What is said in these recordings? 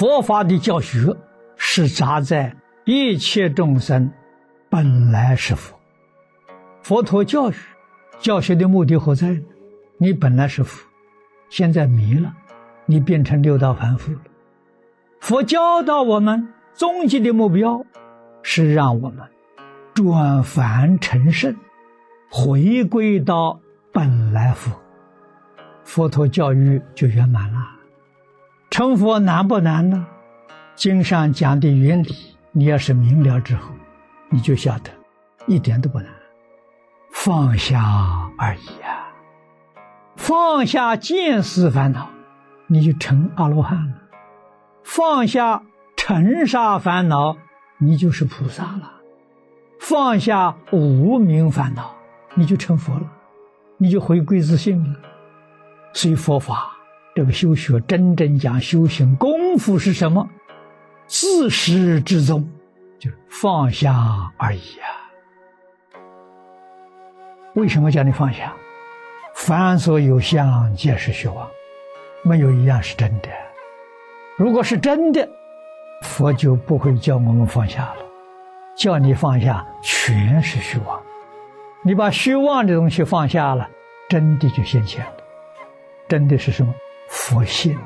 佛法的教学是扎在一切众生本来是佛。佛陀教育教学的目的何在呢？你本来是佛，现在迷了，你变成六道凡夫了。佛教导我们，终极的目标是让我们转凡成圣，回归到本来佛。佛陀教育就圆满了。成佛难不难呢？经上讲的原理，你要是明了之后，你就晓得，一点都不难，放下而已啊！放下见思烦恼，你就成阿罗汉了；放下尘沙烦恼，你就是菩萨了；放下无名烦恼，你就成佛了，你就回归自信了。所以佛法。这个修学真正讲修行功夫是什么？自始至终就是放下而已啊！为什么叫你放下？凡所有相，皆是虚妄，没有一样是真的。如果是真的，佛就不会叫我们放下了。叫你放下，全是虚妄。你把虚妄的东西放下了，真的就现前了。真的是什么？佛性，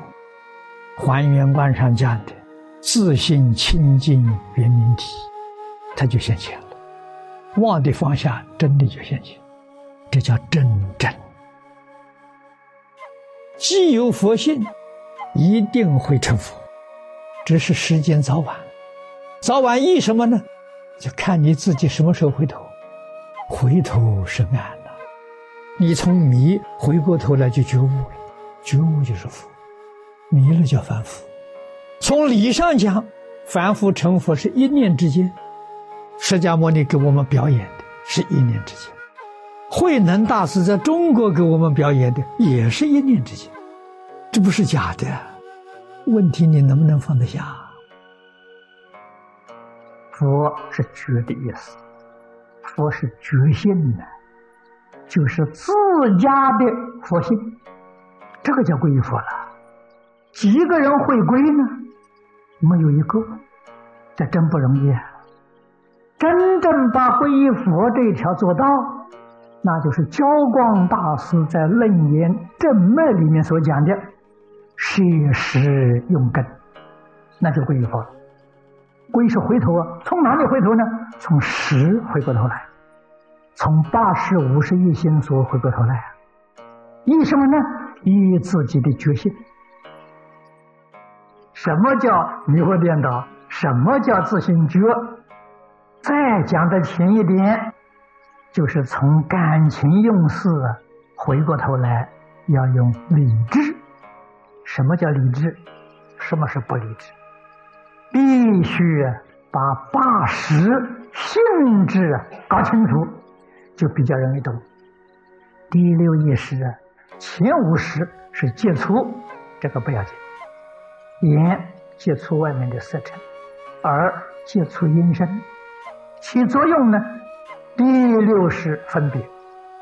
还原观上讲的自信清净圆明体，它就现前了。妄的放下，真的就现前，这叫真正。既有佛性，一定会成佛，只是时间早晚。早晚依什么呢？就看你自己什么时候回头。回头是岸了，你从迷回过头来就觉悟了。觉悟就是佛，迷了叫凡夫。从理上讲，凡夫成佛是一念之间。释迦牟尼给我们表演的是一念之间，慧能大师在中国给我们表演的也是一念之间，这不是假的。问题你能不能放得下？佛是觉的意思，佛是觉性的，就是自家的佛性。这个叫皈依佛了，几个人会归呢？没有一个，这真不容易。真正把皈依佛这一条做到，那就是焦光大师在《楞严正脉》里面所讲的“舍实用根”，那就皈依佛了。皈是回头啊，从哪里回头呢？从十回过头来，从八十五十一心所回过头来啊。依什么呢？依自己的决心。什么叫迷惑颠倒？什么叫自信觉？再讲的浅一点，就是从感情用事回过头来，要用理智。什么叫理智？什么是不理智？必须把八识性质搞清楚，就比较容易懂。第六意识啊。前五识是接触，这个不要紧。眼接触外面的色尘，耳接触音声，起作用呢。第六识分别，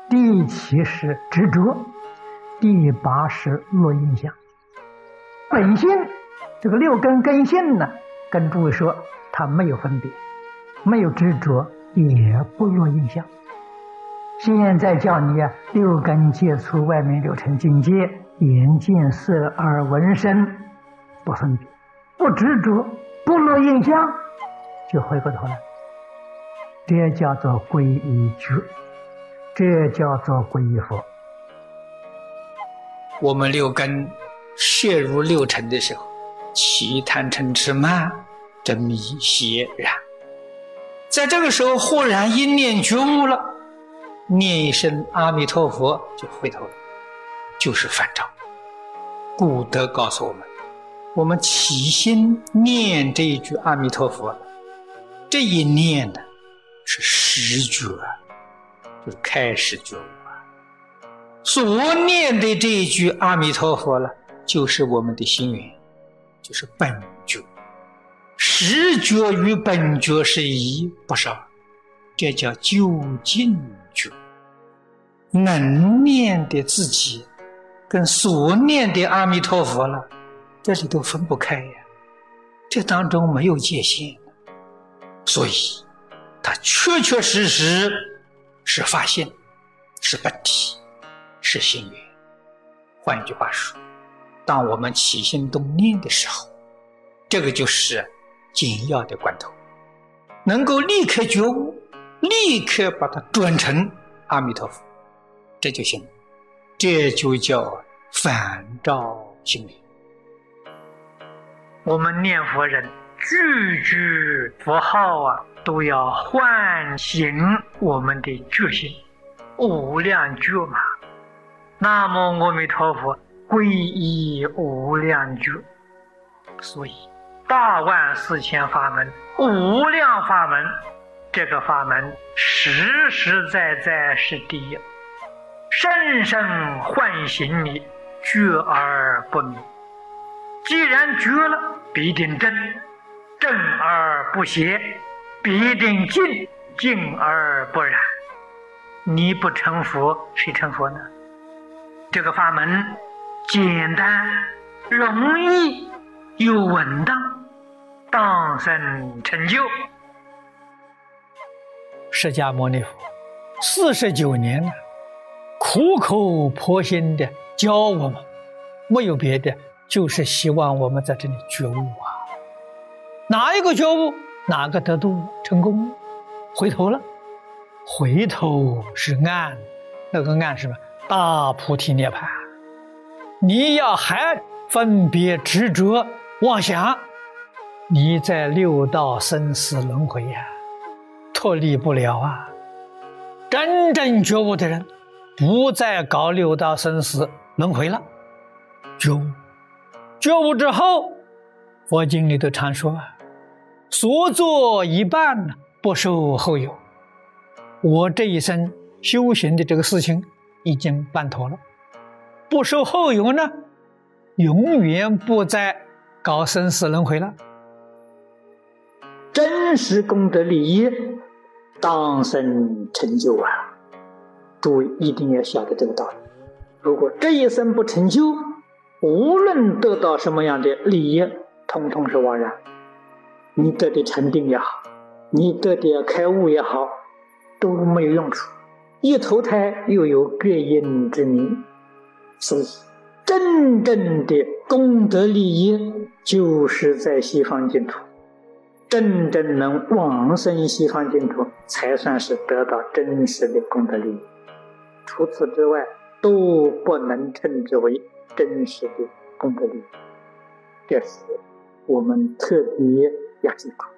第七识执着，第八识落印象。本性这个六根根性呢，跟诸位说，它没有分别，没有执着，也不落印象。现在叫你啊，六根接触外面六尘境界，眼见色耳闻声，不分别，不执着，不落印象，就回过头来。这叫做皈依觉，这叫做皈依佛。我们六根摄入六尘的时候，起贪嗔痴慢，这迷邪然，在这个时候忽然一念觉悟了。念一声阿弥陀佛就回头了，就是反照。古德告诉我们：我们起心念这一句阿弥陀佛，这一念呢是实觉，就是开始觉悟啊。所念的这一句阿弥陀佛呢，就是我们的心愿，就是本觉。实觉与本觉是一，不是二，这叫究竟觉。能念的自己，跟所念的阿弥陀佛了，这里都分不开呀。这当中没有界限，所以它确确实实是发现，是本体，是心源。换一句话说，当我们起心动念的时候，这个就是紧要的关头，能够立刻觉悟，立刻把它转成阿弥陀佛，这就行，这就叫反照心灵。我们念佛人句句佛号啊，都要唤醒我们的觉性，无量觉嘛。南无阿弥陀佛，皈依无量觉。所以，大万四千法门，无量法门，这个法门实实在在是第一，深深唤醒你，觉而不迷。既然觉了，必定正；正而不邪，必定净；净而不染。你不成佛，谁成佛呢？这个法门简单、容易又稳当，当生成就。释迦牟尼佛四十九年了，苦口婆心的教我们，没有别的。就是希望我们在这里觉悟啊！哪一个觉悟，哪个得度成功？回头了，回头是岸，那个岸是什么？大菩提涅槃。你要还分别执着妄想，你在六道生死轮回呀，脱离不了啊！真正觉悟的人，不再搞六道生死轮回了，觉悟。觉悟之后，佛经里头常说啊：“所作一半不受后有。”我这一生修行的这个事情已经办妥了，不受后有呢，永远不再搞生死轮回了。真实功德利益，当生成就啊！诸位一定要晓得这个道理。如果这一生不成就，无论得到什么样的利益，通通是枉然。你得的成定也好，你得的开悟也好，都没有用处。一投胎又有各因之名，所以真正的功德利益就是在西方净土，真正能往生西方净土，才算是得到真实的功德利益。除此之外，都不能称之为。真实的功德利益，这是我们特别要记住。